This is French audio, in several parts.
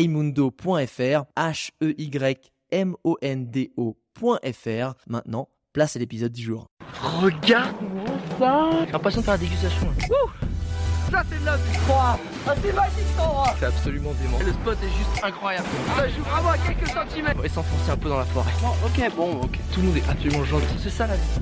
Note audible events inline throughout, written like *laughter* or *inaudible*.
heymundo.fr, H-E-Y-M-O-N-D-O.fr. Maintenant, place à l'épisode du jour. Regarde-moi ça J'ai l'impression de faire la dégustation. Ouh ça c'est de la vie Ah c'est magique cet endroit C'est absolument dément. Le spot est juste incroyable. Ça joue vraiment à quelques centimètres. On va s'enfoncer un peu dans la forêt. ok, bon, ok. Tout le monde est absolument gentil. C'est ça la vie.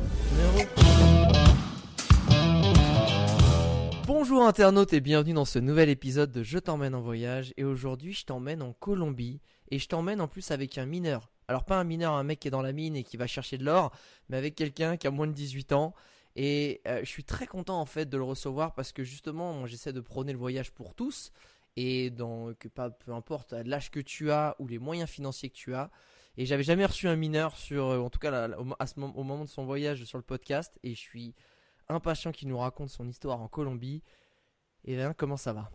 Bonjour internautes et bienvenue dans ce nouvel épisode de Je t'emmène en voyage et aujourd'hui je t'emmène en Colombie et je t'emmène en plus avec un mineur. Alors pas un mineur, un mec qui est dans la mine et qui va chercher de l'or, mais avec quelqu'un qui a moins de 18 ans et euh, je suis très content en fait de le recevoir parce que justement j'essaie de prôner le voyage pour tous et dans que pas peu importe l'âge que tu as ou les moyens financiers que tu as et j'avais jamais reçu un mineur sur euh, en tout cas au moment de son voyage sur le podcast et je suis impatient qu'il nous raconte son histoire en Colombie. Et bien, comment ça va?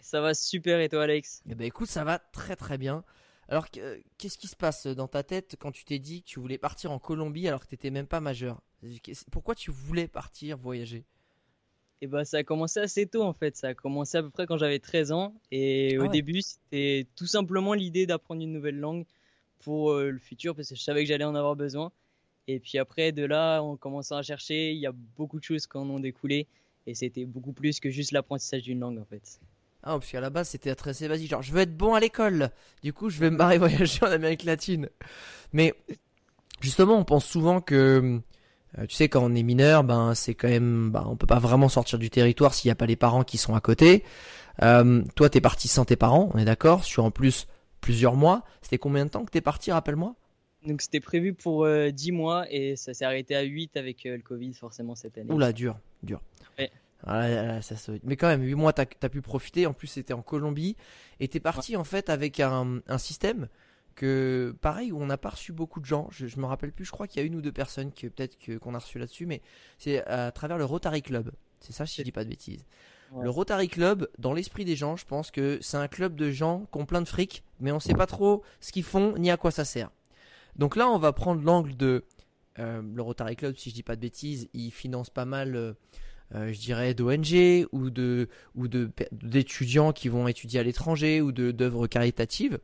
Ça va super et toi Alex? Eh ben écoute, ça va très très bien. Alors qu'est-ce qui se passe dans ta tête quand tu t'es dit que tu voulais partir en Colombie alors que tu n'étais même pas majeur? Pourquoi tu voulais partir voyager? Et eh bah ça a commencé assez tôt en fait, ça a commencé à peu près quand j'avais 13 ans. Et au ah début c'était tout simplement l'idée d'apprendre une nouvelle langue pour euh, le futur parce que je savais que j'allais en avoir besoin et puis après, de là, en commençant à chercher, il y a beaucoup de choses qui en ont découlé. Et c'était beaucoup plus que juste l'apprentissage d'une langue, en fait. Ah, parce qu'à la base, c'était très basique. Genre, je veux être bon à l'école. Du coup, je vais me barrer *laughs* voyager en Amérique latine. Mais, justement, on pense souvent que, euh, tu sais, quand on est mineur, ben, c'est quand même, ben, on peut pas vraiment sortir du territoire s'il n'y a pas les parents qui sont à côté. Euh, toi, t'es parti sans tes parents, on est d'accord, sur en plus plusieurs mois. C'était combien de temps que t'es parti, rappelle-moi? Donc c'était prévu pour 10 euh, mois et ça s'est arrêté à 8 avec euh, le Covid forcément cette année. Oula, dur, dur. Ah mais quand même, 8 mois, t'as as pu profiter. En plus, c'était en Colombie. Et t'es parti en fait avec un, système que, pareil, où on n'a pas reçu beaucoup de gens. Je, me rappelle plus, je crois qu'il y a une ou deux personnes que peut-être qu'on a reçu là-dessus, mais c'est à travers le Rotary Club. C'est ça, si je dis pas de bêtises. Le Rotary Club, dans l'esprit des gens, je pense que c'est un club de gens qui ont plein de fric, mais on sait pas trop ce qu'ils font ni à quoi ça sert. Donc là, on va prendre l'angle de euh, le Rotary Club, si je dis pas de bêtises, il finance pas mal, euh, euh, je dirais, d'ONG ou de ou d'étudiants qui vont étudier à l'étranger ou de d'œuvres caritatives.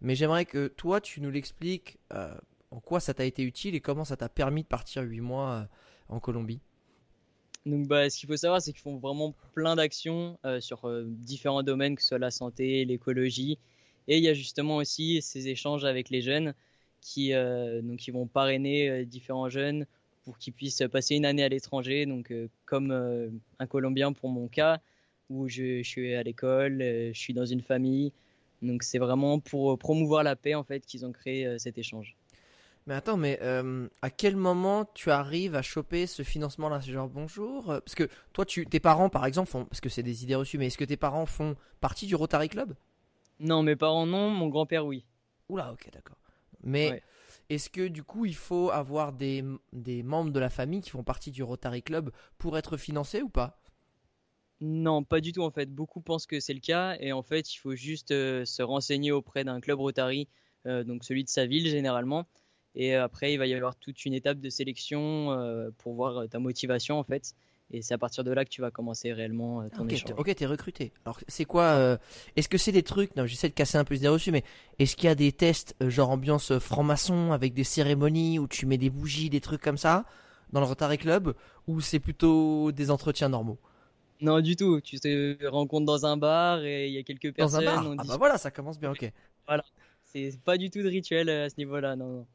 Mais j'aimerais que toi, tu nous l'expliques en quoi ça t'a été utile et comment ça t'a permis de partir 8 mois en Colombie. Donc, bah, ce qu'il faut savoir, c'est qu'ils font vraiment plein d'actions sur différents domaines, que ce soit la santé, l'écologie. Et il y a justement aussi ces échanges avec les jeunes qui, euh, donc, ils vont parrainer euh, différents jeunes pour qu'ils puissent passer une année à l'étranger, donc euh, comme un Colombien pour mon cas, où je, suis à l'école, je suis dans une famille. Donc c'est vraiment pour promouvoir la paix en fait qu'ils ont créé cet échange. Mais attends, mais à quel moment tu arrives à choper ce financement-là? Genre bonjour Parce que toi, tu, tes parents par exemple font, parce que c'est des idées reçues, mais est-ce que tes parents font partie du Rotary Club? Non, mes parents non, mon grand-père oui. Oula, ok, d'accord. Mais est-ce que du coup il faut avoir des, des, membres de la famille qui font partie du Rotary Club pour être financé ou pas? Non, pas du tout en fait. Beaucoup pensent que c'est le cas et en fait il faut juste euh, se renseigner auprès d'un club Rotary, euh, donc celui de sa ville généralement. Et après il va y avoir toute une étape de sélection euh, pour voir ta motivation en fait. Et c'est à partir de là que tu vas commencer réellement euh, ton okay, échange. Ok, t'es recruté. Alors, c'est quoi euh, Est-ce que c'est des trucs Non, j'essaie de casser un peu les reçus, mais est-ce qu'il y a des tests euh, genre ambiance franc-maçon avec des cérémonies où tu mets des bougies, des trucs comme ça dans le Rotary Club, ou c'est plutôt des entretiens normaux? Non, du tout. Tu te rencontres dans un bar et il y a quelques personnes. Dans un bar? ah bah voilà, ça commence bien. Ok. Voilà. C'est pas du tout de rituel à ce niveau-là, non. non.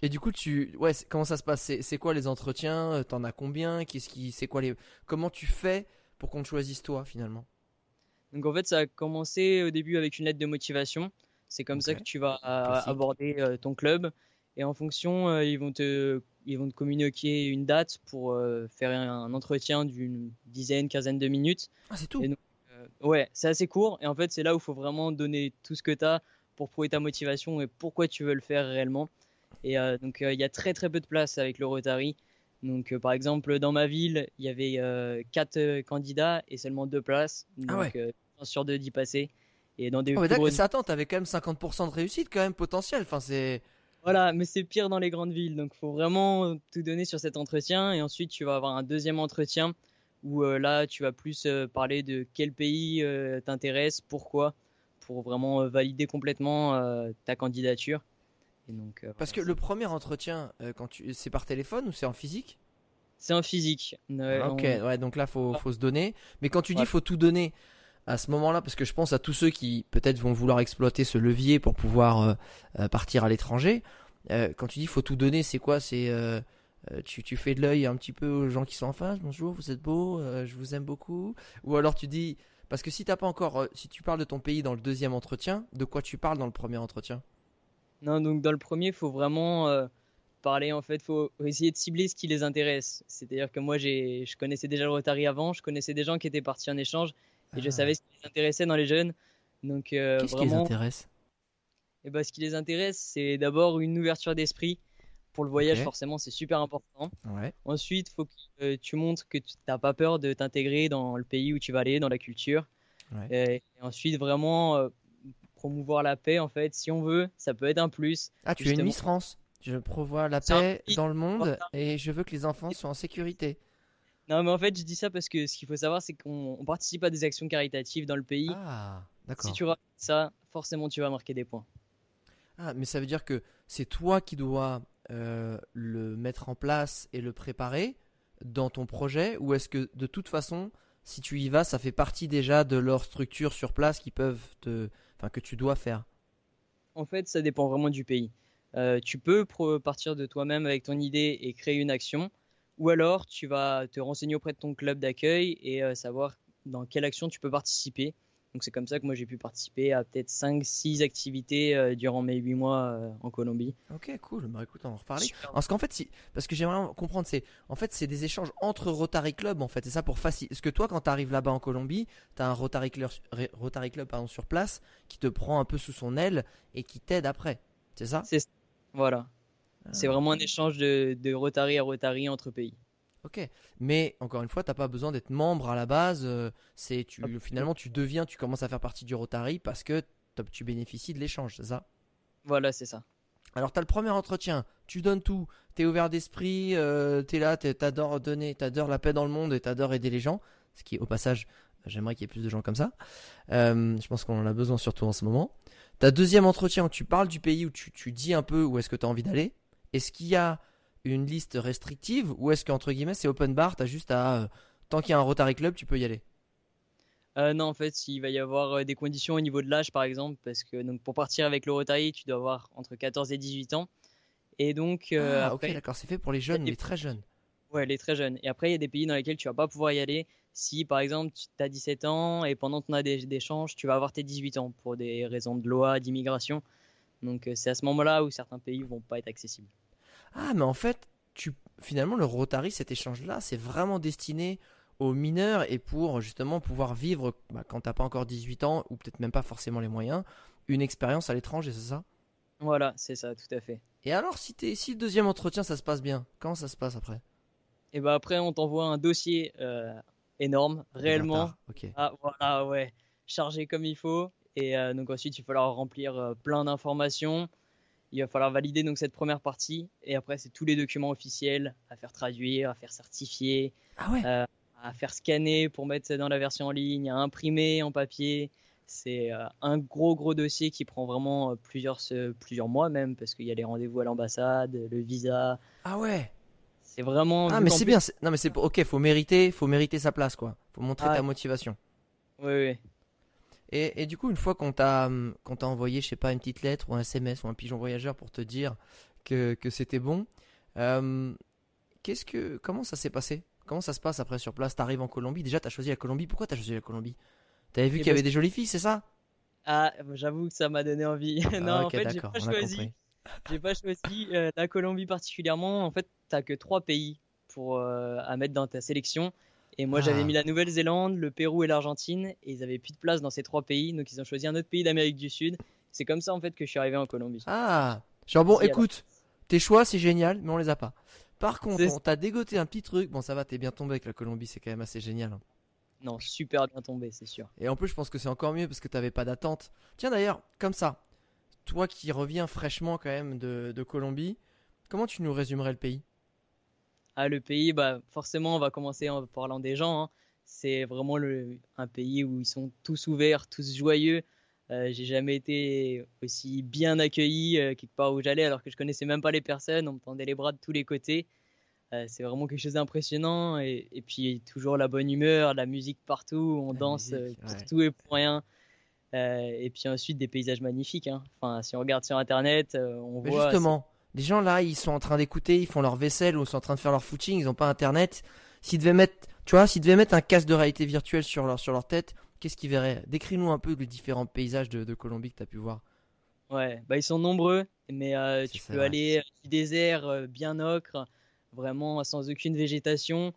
Et du coup, tu, ouais, comment ça se passe? C'est quoi les entretiens? Euh, T'en as combien? Qu'est-ce qui, c'est quoi les, comment tu fais pour qu'on te choisisse toi finalement? Donc en fait, ça a commencé au début avec une lettre de motivation. C'est comme ça que tu vas aborder euh, ton club. Et en fonction, euh, ils vont te, ils vont te communiquer une date pour faire un entretien d'une dizaine, quinzaine de minutes. Ah, c'est tout? Ouais, c'est assez court et en fait c'est là où il faut vraiment donner tout ce que tu as pour prouver ta motivation et pourquoi tu veux le faire réellement. Et euh, donc il y a très très peu de place avec le Rotary. Donc par exemple dans ma ville il y avait quatre candidats et seulement deux places. Ah donc ah sur deux d'y passer. Et dans des oh, grosses... attends, t'avais quand même 50% de réussite quand même potentiel. Enfin c'est voilà, mais c'est pire dans les grandes villes. Donc, faut vraiment tout donner sur cet entretien. Et ensuite, tu vas avoir un deuxième entretien où euh, là, tu vas plus euh, parler de quel pays euh, t'intéresse, pourquoi, pour vraiment valider complètement ta candidature. Et donc, Parce que le premier entretien, quand tu... c'est par téléphone ou c'est en physique? C'est en physique. ok, ouais, donc là, faut, faut se donner. Mais quand tu dis faut tout donner, à ce moment-là, parce que je pense à tous ceux qui peut-être vont vouloir exploiter ce levier pour pouvoir partir à l'étranger. quand tu dis faut tout donner, c'est quoi? C'est euh, tu, fais de l'œil un petit peu aux gens qui sont en face. Bonjour, vous êtes beau, euh, je vous aime beaucoup. Ou alors tu dis, parce que si t'as pas encore, euh, si tu parles de ton pays dans le deuxième entretien, de quoi tu parles dans le premier entretien? Non, donc dans le premier, il faut vraiment parler en fait, faut essayer de cibler ce qui les intéresse. C'est-à-dire que moi, j'ai, je connaissais déjà le Rotary avant, je connaissais des gens qui étaient partis en échange et je ah. savais ce qui les intéressait dans les jeunes. Donc qu'est-ce qui les intéresse? et eh ben, ce qui les intéresse, c'est d'abord une ouverture d'esprit pour le voyage, forcément, c'est super important. Ensuite, il faut que euh, tu montres que tu n'as pas peur de t'intégrer dans le pays où tu vas aller, dans la culture. Et, ensuite, vraiment euh, promouvoir la paix, en fait. Si on veut, ça peut être un plus. Ah, tu es une Miss France Je prévois la paix dans le monde et je veux que les enfants soient en sécurité. Non, mais en fait, je dis ça parce que ce qu'il faut savoir, c'est qu'on participe à des actions caritatives dans le pays. Ah, d'accord. Si tu racontes ça, forcément, tu vas marquer des points. Ah, mais ça veut dire que c'est toi qui dois euh, le mettre en place et le préparer dans ton projet ou est-ce que de toute façon si tu y vas ça fait partie déjà de leur structure sur place qui peuvent te enfin que tu dois faire. En fait ça dépend vraiment du pays. Euh, tu peux partir de toi-même avec ton idée et créer une action ou alors tu vas te renseigner auprès de ton club d'accueil et euh, savoir dans quelle action tu peux participer donc c'est comme ça que moi j'ai pu participer à peut-être 5-6 activités euh, durant mes 8 mois euh, en Colombie. Ok, cool. Bah écoute, on va en reparler. Parce qu'en fait, si... parce que j'aimerais comprendre, c'est en fait c'est des échanges entre Rotary Club en fait. C'est ça pour faciliter. Parce que toi, quand tu arrives là-bas en Colombie, tu as un Rotary Club, Rotary Club pardon, sur place qui te prend un peu sous son aile et qui t'aide après. C'est ça? C'est voilà. C'est ah. vraiment un échange de, de Rotary à Rotary entre pays. Ok, mais encore une fois, t'as pas besoin d'être membre à la base. Euh, c'est tu finalement tu deviens, tu commences à faire partie du Rotary parce que tu bénéficies de l'échange, c'est ça? Voilà, c'est ça. Alors t'as le premier entretien, tu donnes tout, t'es ouvert d'esprit, euh, t'es là, t'adores donner, t'adores la paix dans le monde et t'adores aider les gens. Ce qui, au passage, j'aimerais qu'il y ait plus de gens comme ça. Euh, je pense qu'on en a besoin surtout en ce moment. T'as deuxième entretien où tu parles du pays où tu, tu dis un peu où est-ce que t'as envie d'aller. Est-ce qu'il y a une liste restrictive ou est-ce qu'entre guillemets c'est open bar, t'as juste à euh, tant qu'il y a un Rotary Club, tu peux y aller? Euh, non, en fait, il va y avoir euh, des conditions au niveau de l'âge, par exemple, parce que donc pour partir avec le Rotary, tu dois avoir entre 14 et 18 ans. Et donc, ah, ok, d'accord, c'est fait pour les jeunes, les très jeunes. Ouais, les très jeunes. Et après, il y a des pays dans lesquels tu vas pas pouvoir y aller si, par exemple, tu as 17 ans et pendant ton d'échange, tu vas avoir tes 18 ans pour des raisons de loi, d'immigration. Donc, c'est à ce moment-là où certains pays vont pas être accessibles. Ah, mais en fait, tu, finalement, le Rotary, cet échange-là, c'est vraiment destiné aux mineurs et pour justement pouvoir vivre, bah, quand t'as pas encore 18 ans, ou peut-être même pas forcément les moyens, une expérience à l'étranger, c'est ça? Voilà, c'est ça, tout à fait. Et alors, si, es, si le deuxième entretien, ça se passe bien, comment ça se passe après? Et eh bah après, on t'envoie un dossier euh, énorme, réellement. Ah, voilà, ouais, chargé comme il faut. Et euh, donc ensuite, il va falloir remplir euh, plein d'informations il va falloir valider donc cette première partie et après c'est tous les documents officiels à faire traduire, à faire certifier, ah euh, à faire scanner pour mettre dans la version en ligne, à imprimer en papier. C'est euh, un gros gros dossier qui prend vraiment euh, plusieurs plusieurs mois même parce qu'il y a les rendez-vous à l'ambassade, le visa. Ah ouais. C'est vraiment. Ah mais c'est bien. Non mais c'est ok. Faut mériter, faut mériter sa place quoi. Faut montrer ta motivation. Oui oui. Et, du coup, une fois qu'on t'a hum, qu'on t'a envoyé, je sais pas, une petite lettre ou un SMS ou un pigeon voyageur pour te dire que, que c'était bon, euh, qu'est-ce que comment ça s'est passé? Comment ça se passe après sur place? T'arrives en Colombie. Déjà, t'as choisi la Colombie. Pourquoi t'as choisi la Colombie? T'avais vu eh qu'il y avait ben, des jolies filles, c'est ça? Ah, j'avoue que ça m'a donné envie. *laughs* non, ah, en fait, j'ai pas choisi. *laughs* J'ai pas choisi euh, la Colombie particulièrement. En fait, t'as que trois pays pour euh, à mettre dans ta sélection Et moi, j'avais Ah. mis la Nouvelle-Zélande, le Pérou et l'Argentine, et ils avaient plus de place dans ces trois pays, donc ils ont choisi un autre pays d'Amérique du Sud. C'est comme ça en fait que je suis arrivé en Colombie. Ah, genre bon, écoute, tes choix c'est génial, mais on les a pas. Par contre, on t'a dégoté un petit truc. Bon, ça va, t'es bien tombé avec la Colombie, c'est quand même assez génial. hein. Non, super bien tombé, c'est sûr. Et en plus, je pense que c'est encore mieux parce que t'avais pas d'attente. Tiens d'ailleurs, comme ça, toi qui reviens fraîchement quand même de, de Colombie, comment tu nous résumerais le pays? Ah, le pays, bah, forcément, on va commencer en parlant des gens. hein. C'est vraiment le, un pays où ils sont tous ouverts, tous joyeux. Euh, j'ai jamais été aussi bien accueilli euh, quelque part où j'allais, alors que je connaissais même pas les personnes. On me tendait les bras de tous les côtés. Euh, c'est vraiment quelque chose d'impressionnant. Et, et puis, toujours la bonne humeur, la musique partout. On La danse musique, euh, pour ouais. tout et pour rien. Euh, et puis ensuite, des paysages magnifiques. hein. Enfin, si on regarde sur Internet, euh, on Mais voit. justement, les gens là, ils sont en train d'écouter, ils font leur vaisselle ou ils sont en train de faire leur footing, ils ont pas internet. S'ils devaient mettre, tu vois, s'ils devaient mettre un casque de réalité virtuelle sur leur, sur leur tête, qu'est-ce qu'ils verraient? Décris-nous un peu les différents paysages de, de Colombie que tu as pu voir. Ouais, bah ils sont nombreux, mais euh, tu ça, peux ouais. aller du désert euh, bien ocre, vraiment sans aucune végétation,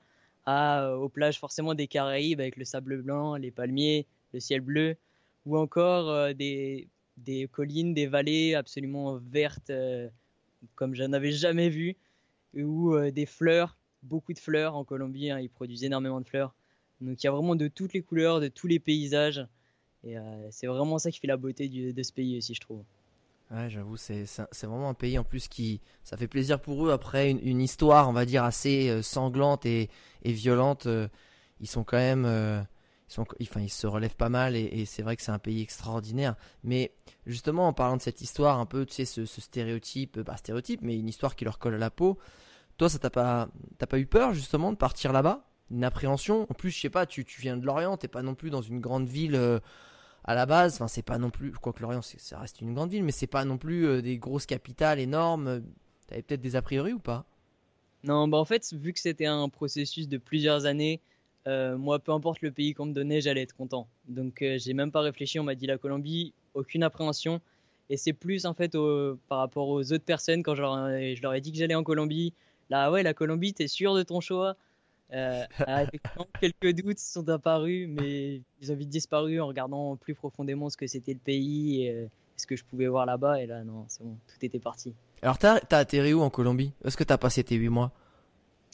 à, euh, aux plages forcément des Caraïbes avec le sable blanc, les palmiers, le ciel bleu, ou encore des, des collines, des vallées absolument vertes comme j'en avais jamais vu, ou euh, des fleurs, beaucoup de fleurs en Colombie, hein, ils produisent énormément de fleurs. Donc il y a vraiment de toutes les couleurs, de tous les paysages, et euh, c'est vraiment ça qui fait la beauté de ce pays aussi, je trouve. Ouais, j'avoue, c'est vraiment un pays en plus qui, ça fait plaisir pour eux après une, une histoire, on va dire assez euh, sanglante et, et violente. ils sont quand même, ils se relèvent pas mal et, c'est vrai que c'est un pays extraordinaire. Mais justement, en parlant de cette histoire, un peu, tu sais, ce, stéréotype, pas stéréotype, mais une histoire qui leur colle à la peau. Toi, ça t'a pas, t'as pas eu peur justement de partir là-bas, une appréhension? En plus, je sais pas, tu, tu viens de Lorient, t'es pas non plus dans une grande ville. euh, à la base, enfin c'est pas non plus, quoique Lorient ça reste une grande ville, mais c'est pas non plus euh, des grosses capitales énormes. T'avais peut-être des a priori ou pas? Non, bah en fait, vu que c'était un processus de plusieurs années, euh, moi, peu importe le pays qu'on me donnait, j'allais être content. Donc, euh, j'ai même pas réfléchi. On m'a dit la Colombie, aucune appréhension. Et c'est plus en fait par rapport aux autres personnes quand je leur, ai- je leur ai dit que j'allais en Colombie. Là, ouais, la Colombie, t'es sûr de ton choix? Euh, ah, *laughs* quelques doutes sont apparus, mais ils ont vite disparu en regardant plus profondément ce que c'était le pays et euh, ce que je pouvais voir là-bas. Et là, non, c'est bon, tout était parti. Alors t'as atterri où en Colombie? Est-ce que t'as passé tes 8 mois?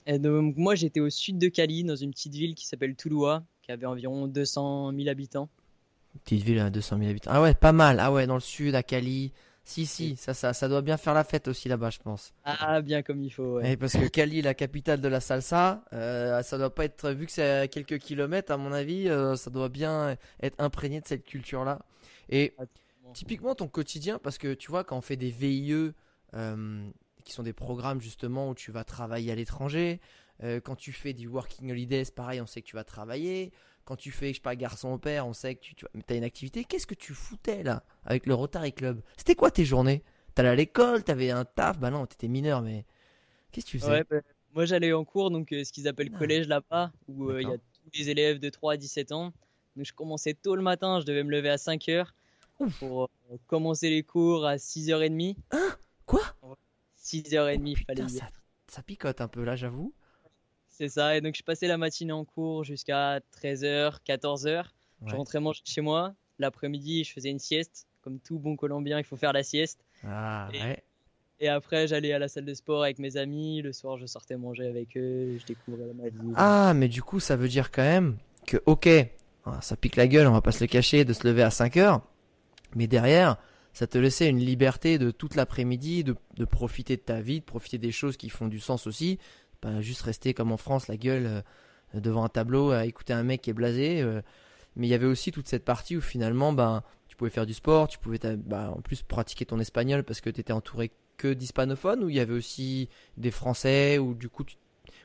Et donc, moi, j'étais au sud de Cali, dans une petite ville qui s'appelle Touloua, qui avait environ 200 000 habitants. Petite ville à 200 000 habitants. Ah ouais, pas mal. Ah ouais, dans le sud, à Cali. Si, si, ça, ça, ça doit bien faire la fête aussi là-bas, je pense. Ah, bien comme il faut, ouais. Eh, parce que *laughs* Cali, la capitale de la salsa, euh, ça doit pas être, vu que c'est à quelques kilomètres, à mon avis, euh, ça doit bien être imprégné de cette culture-là. Et typiquement ton quotidien, parce que tu vois, quand on fait des VIE, euh, qui sont des programmes justement où tu vas travailler à l'étranger, euh, quand tu fais du working holiday, c'est pareil, on sait que tu vas travailler. Quand tu fais, je sais pas, garçon au père, on sait que tu, tu as une activité. Qu'est-ce que tu foutais là avec le Rotary Club? C'était quoi tes journées? T'allais à l'école, t'avais un taf? Bah non, t'étais mineur, mais qu'est-ce que tu faisais? Ouais, bah, moi, j'allais en cours, donc euh, ce qu'ils appellent Ah. collège là-bas, où euh, il y a tous les élèves de 3 à 17 ans. Donc, je commençais tôt le matin, je devais me lever à 5 heures pour euh, commencer les cours à 6h30. Quoi? 6h30, Putain, fallait ça, ça picote un peu là, j'avoue. C'est ça, et donc je passais la matinée en cours jusqu'à 13h, 14h. Je rentrais manger chez moi. L'après-midi, je faisais une sieste. Comme tout bon Colombien, il faut faire la sieste. Ah Et- ouais. Et après, j'allais à la salle de sport avec mes amis. Le soir, je sortais manger avec eux. Je découvrais ma vie. Ah, mais du coup, ça veut dire quand même que, ok, ah, ça pique la gueule, on va pas se le cacher, de se lever à 5 heures. Mais derrière, ça te laissait une liberté de toute l'après-midi, de, de profiter de ta vie, de profiter des choses qui font du sens aussi. Pas juste rester comme en France, la gueule euh, devant un tableau à écouter un mec qui est blasé. euh. mais il y avait aussi toute cette partie où finalement, ben, tu pouvais faire du sport, tu pouvais bah, en plus pratiquer ton espagnol parce que tu étais entouré que d'hispanophones, ou il y avait aussi des Français, ou du coup, tu,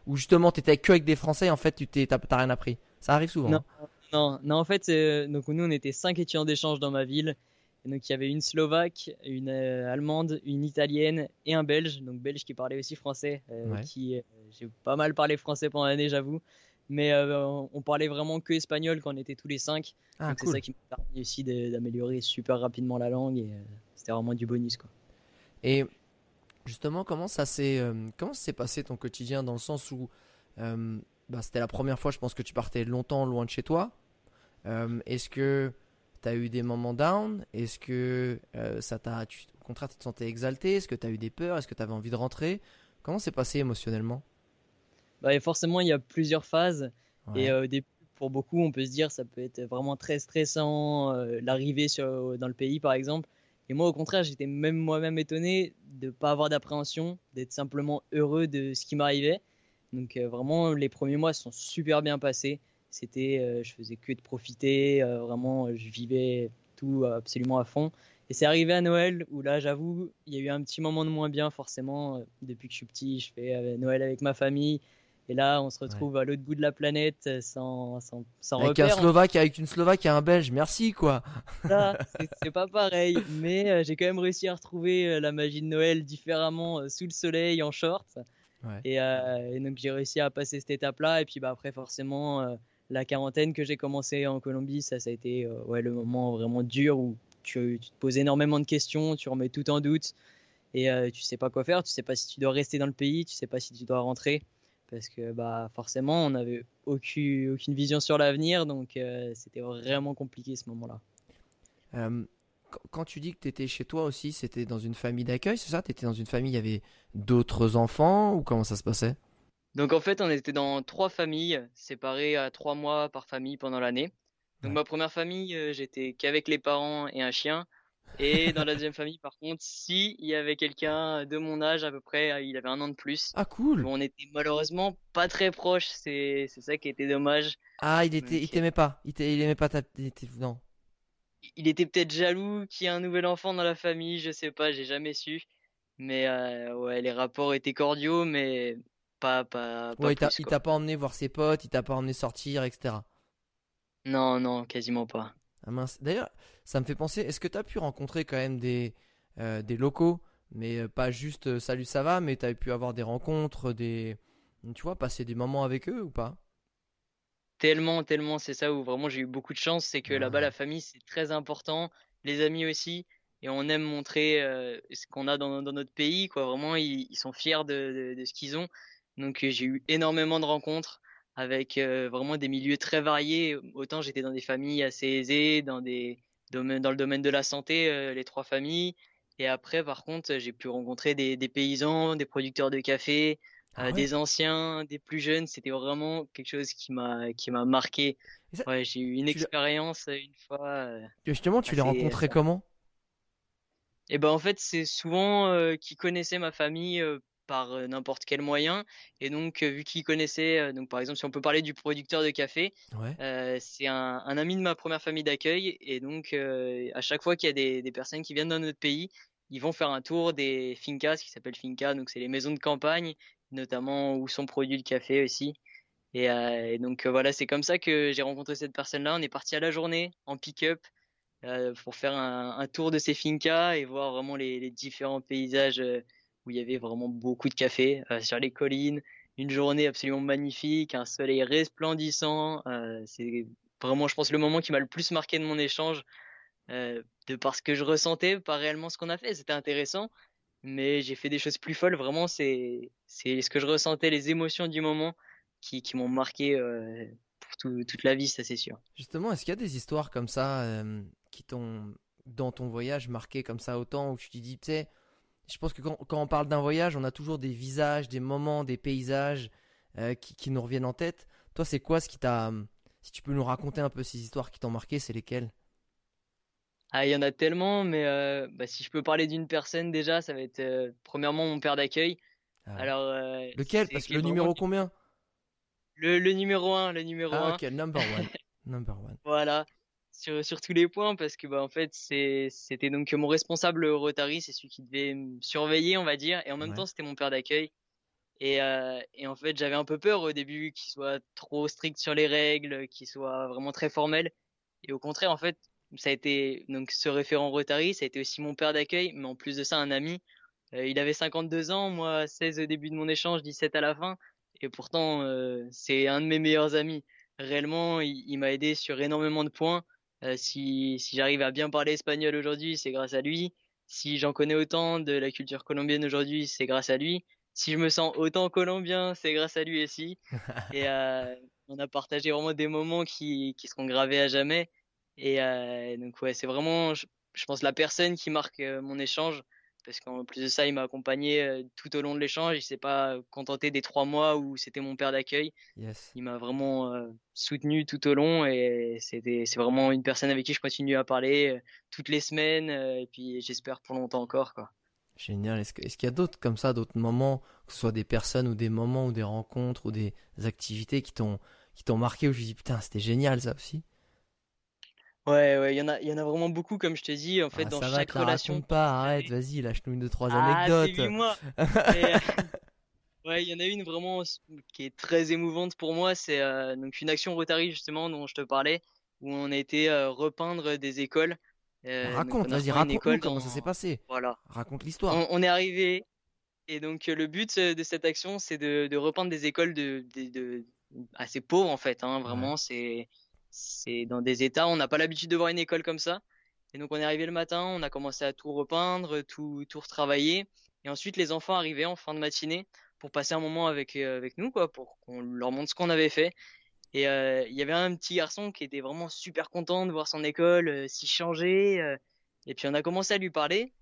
ou justement, tu étais que avec des Français, en fait, tu t'es, t'as, t'as rien appris. Ça arrive souvent. Non. hein. Non, non, en fait, euh, donc nous, on était cinq étudiants d'échange dans ma ville. Et donc, il y avait une Slovaque, une euh, Allemande, une Italienne et un Belge. Donc, Belge qui parlait aussi français. euh, Ouais. qui, euh, j'ai pas mal parlé français pendant l'année, j'avoue. Mais on parlait vraiment que espagnol quand on était tous les cinq. Ah, donc, c'est ça qui m'a permis aussi d'améliorer super rapidement la langue. Et c'était vraiment du bonus, quoi. Et justement, comment ça s'est, comment s'est passé ton quotidien dans le sens où, bah, c'était la première fois, je pense que tu partais longtemps loin de chez toi. Est-ce que tu as eu des moments down? Est-ce que ça t'a, au contraire, tu te sentais exalté? Est-ce que tu as eu des peurs? Est-ce que tu avais envie de rentrer? Comment c'est passé émotionnellement? Bah, Forcément, il y a plusieurs phases. Et au début, pour beaucoup, on peut se dire ça peut être vraiment très stressant, euh, l'arrivée dans le pays par exemple. Et moi, au contraire, j'étais même moi-même étonné de ne pas avoir d'appréhension, d'être simplement heureux de ce qui m'arrivait. Donc euh, vraiment, les premiers mois sont super bien passés. C'était, euh, je faisais que de profiter, vraiment, je vivais tout absolument à fond. Et c'est arrivé à Noël où là, j'avoue, il y a eu un petit moment de moins bien forcément. Depuis que je suis petit, je fais Noël avec ma famille. Et là, on se retrouve à l'autre bout de la planète euh, sans, sans, sans avec un Slovaque, avec une Slovaque et un Belge, merci quoi. c'est pas pareil, mais euh, j'ai quand même réussi à retrouver euh, la magie de Noël différemment sous le soleil, en short. Et, donc j'ai réussi à passer cette étape-là. Et puis bah, après, forcément, la quarantaine que j'ai commencé en Colombie, ça, ça a été ouais, le moment vraiment dur où tu, te poses énormément de questions, tu remets tout en doute et tu sais pas quoi faire, tu sais pas si tu dois rester dans le pays, tu sais pas si tu dois rentrer parce que bah forcément on n'avait aucune, aucune vision sur l'avenir. Donc euh, c'était vraiment compliqué ce moment-là. Euh, quand tu dis que tu étais chez toi aussi, c'était dans une famille d'accueil, c'est ça? Tu étais dans une famille, il y avait d'autres enfants ou comment ça se passait? Donc en fait on était dans trois familles séparées à trois mois par famille pendant l'année. Donc ma première famille euh, j'étais qu'avec les parents et un chien. Et dans la deuxième famille, par contre, si il y avait quelqu'un de mon âge à peu près, il avait un an de plus. Ah cool. on était malheureusement pas très proches. C'est c'est ça qui était dommage. Ah il était il t'aimait pas. Il, il aimait pas ta il était... non. Il était peut-être jaloux qu'il y ait un nouvel enfant dans la famille. Je sais pas, j'ai jamais su. Mais euh, ouais, les rapports étaient cordiaux, mais pas pas. pas ouais, il t'a pas emmené voir ses potes, il t'a pas emmené sortir, etc. Non non, quasiment pas. Ah D'ailleurs, ça me fait penser, est-ce que tu as pu rencontrer quand même des, euh, des locaux, mais euh, pas juste euh, salut ça va, mais tu as pu avoir des rencontres, des, tu vois, passer des moments avec eux ou pas? Tellement, tellement, c'est ça où vraiment j'ai eu beaucoup de chance, c'est que là-bas la famille c'est très important, les amis aussi, et on aime montrer ce qu'on a dans, dans, notre pays, quoi. Vraiment, ils, sont fiers de, de, de ce qu'ils ont. Donc j'ai eu énormément de rencontres avec euh, vraiment des milieux très variés. Autant j'étais dans des familles assez aisées, dans des domaines, dans le domaine de la santé, euh, les trois familles. Et après, par contre, j'ai pu rencontrer des, des, paysans, des producteurs de café, ah euh, des anciens, des plus jeunes. C'était vraiment quelque chose qui m'a qui m'a marqué. ouais, j'ai eu une expérience une fois. Justement, tu les rencontrais comment? Et eh ben en fait, c'est souvent qui connaissaient ma famille par n'importe quel moyen. Et donc, vu qu'il connaissait, donc par exemple, si on peut parler du producteur de café, c'est un, ami de ma première famille d'accueil. Et donc, à chaque fois qu'il y a des, des, personnes qui viennent dans notre pays, ils vont faire un tour des fincas, ce qui s'appelle finca, donc c'est les maisons de campagne, notamment où sont produits le café aussi. Et, donc voilà, c'est comme ça que j'ai rencontré cette personne-là. On est parti à la journée en pick-up pour faire un, un, tour de ces fincas et voir vraiment les, les différents paysages où il y avait vraiment beaucoup de café euh, sur les collines, une journée absolument magnifique, un soleil resplendissant. Euh, c'est vraiment, je pense, le moment qui m'a le plus marqué de mon échange, euh, de parce que je ressentais, pas réellement ce qu'on a fait. C'était intéressant, mais j'ai fait des choses plus folles. Vraiment, c'est c'est ce que je ressentais, les émotions du moment qui, qui m'ont marqué pour toute la vie, ça c'est sûr. Justement, est-ce qu'il y a des histoires comme ça qui t'ont dans ton voyage marqué comme ça autant où tu te dis, tu sais je pense que quand, on parle d'un voyage, on a toujours des visages, des moments, des paysages euh, qui, nous reviennent en tête. Toi, c'est quoi ce qui t'a. Si tu peux nous raconter un peu ces histoires qui t'ont marqué, c'est lesquelles? Ah, il y en a tellement, mais euh, bah, si je peux parler d'une personne déjà, ça va être euh, premièrement mon père d'accueil. Ah Alors, Lequel? Parce que le numéro combien? Le, le, numéro 1, le numéro ah, ok, number one. number one. *laughs* Voilà sur, sur tous les points parce que bah en fait c'était donc mon responsable Rotary c'est celui qui devait me surveiller on va dire. Et en même temps c'était mon père d'accueil. Et euh, et en fait j'avais un peu peur au début qu'il soit trop strict sur les règles qu'il soit vraiment très formel. Et au contraire en fait ça a été donc ce référent Rotary ça a été aussi mon père d'accueil. Mais en plus de ça un ami euh, il avait 52 ans moi 16 au début de mon échange 17 à la fin. Et pourtant euh, c'est un de mes meilleurs amis. Réellement il, il m'a aidé sur énormément de points euh, si, si j'arrive à bien parler espagnol aujourd'hui, c'est grâce à lui. Si j'en connais autant de la culture colombienne aujourd'hui, c'est grâce à lui. si je me sens autant colombien, c'est grâce à lui aussi. *laughs* et on a partagé vraiment des moments qui, qui seront gravés à jamais. Et donc ouais, c'est vraiment, je, je, pense, la personne qui marque mon échange parce qu'en plus de ça, il m'a accompagné euh, tout au long de l'échange. Il s'est pas contenté des trois mois où c'était mon père d'accueil. Il m'a vraiment euh, soutenu tout au long et c'était c'est vraiment une personne avec qui je continue à parler euh, toutes les semaines et puis j'espère pour longtemps encore quoi. Génial. Est-ce qu'il y a d'autres comme ça, d'autres moments, que ce soit des personnes ou des moments ou des rencontres ou des activités qui t'ont qui t'ont marqué où je me dis putain c'était génial ça aussi? Ouais, ouais, il y en a, il y en a vraiment beaucoup, comme je te dis, en fait, ah, dans chaque relation. pas, arrête, vas-y, lâche-nous une deux trois ah, anecdotes. moi. *laughs* ouais, il y en a une vraiment qui est très émouvante pour moi, c'est euh, donc une action Rotary justement dont je te parlais, où on a été euh, repeindre des écoles. Euh, raconte, vas-y, raconte comment ça s'est passé. Voilà. Raconte l'histoire. On, on, est arrivé et donc le but de cette action, c'est de, de repeindre des écoles de, de, de assez pauvres en fait. Hein, vraiment, c'est c'est dans des états, on n'a pas l'habitude de voir une école comme ça. Et donc on est arrivé le matin, on a commencé à tout repeindre, tout, tout retravailler. Et ensuite les enfants arrivaient en fin de matinée pour passer un moment avec, euh, avec nous, quoi, pour qu'on leur montre ce qu'on avait fait. Et euh, il y avait un petit garçon qui était vraiment super content de voir son école euh, s'y changer. et puis on a commencé à lui parler.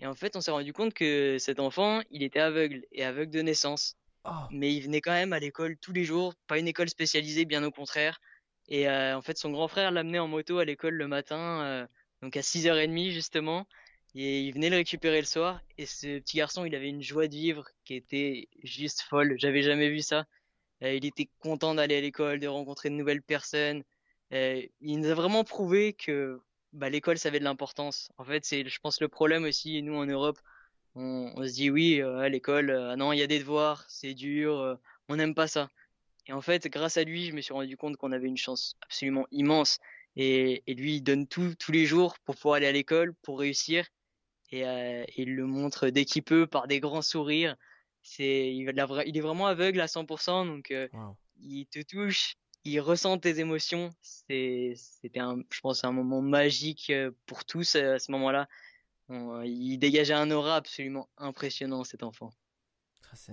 Et en fait, on s'est rendu compte que cet enfant, il était aveugle et aveugle de naissance. Oh. Mais il venait quand même à l'école tous les jours, pas une école spécialisée, bien au contraire. Et euh, en fait, son grand frère l'amenait en moto à l'école le matin, euh, donc à 6h30 justement. Et il venait le récupérer le soir. Et ce petit garçon, il avait une joie de vivre qui était juste folle. J'avais jamais vu ça. Euh, il était content d'aller à l'école, de rencontrer de nouvelles personnes. il nous a vraiment prouvé que bah, l'école, ça avait de l'importance. En fait, c'est, je pense, le problème aussi, nous en Europe, on, se dit oui, à l'école, ah non, il y a des devoirs, c'est dur, on n'aime pas ça. Et en fait, grâce à lui, je me suis rendu compte qu'on avait une chance absolument immense. Et, et, lui, il donne tout tous les jours pour pouvoir aller à l'école, pour réussir. Et euh, il le montre dès qu'il peut par des grands sourires. C'est, il, il, est vraiment aveugle à 100%, donc euh, il te touche, il ressent tes émotions. C'est, c'était un, je pense, un moment magique euh, pour tous à ce moment-là. il dégageait un aura absolument impressionnant, cet enfant. Ah, c'est